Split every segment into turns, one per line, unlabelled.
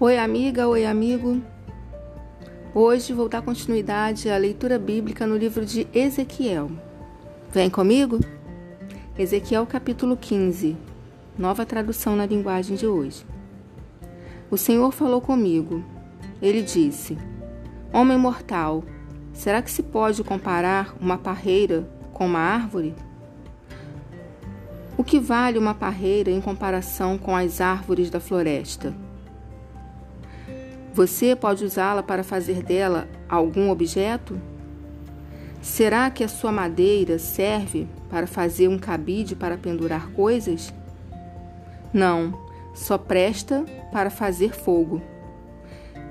Oi, amiga, oi, amigo. Hoje vou dar continuidade à leitura bíblica no livro de Ezequiel. Vem comigo? Ezequiel capítulo 15, nova tradução na linguagem de hoje. O Senhor falou comigo. Ele disse: Homem mortal, será que se pode comparar uma parreira com uma árvore? O que vale uma parreira em comparação com as árvores da floresta? Você pode usá-la para fazer dela algum objeto? Será que a sua madeira serve para fazer um cabide para pendurar coisas? Não, só presta para fazer fogo.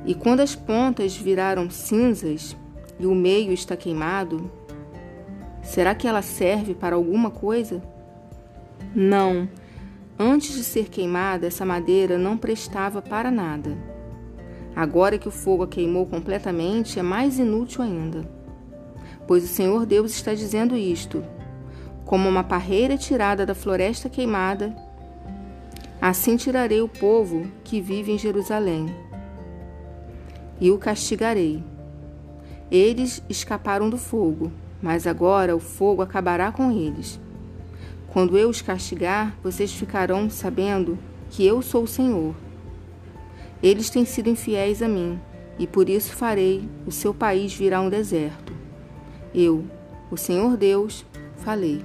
E quando as pontas viraram cinzas e o meio está queimado, será que ela serve para alguma coisa? Não. Antes de ser queimada, essa madeira não prestava para nada. Agora que o fogo a queimou completamente, é mais inútil ainda. Pois o Senhor Deus está dizendo isto: como uma parreira tirada da floresta queimada, assim tirarei o povo que vive em Jerusalém e o castigarei. Eles escaparam do fogo, mas agora o fogo acabará com eles. Quando eu os castigar, vocês ficarão sabendo que eu sou o Senhor. Eles têm sido infiéis a mim, e por isso farei o seu país virar um deserto. Eu, o Senhor Deus, falei.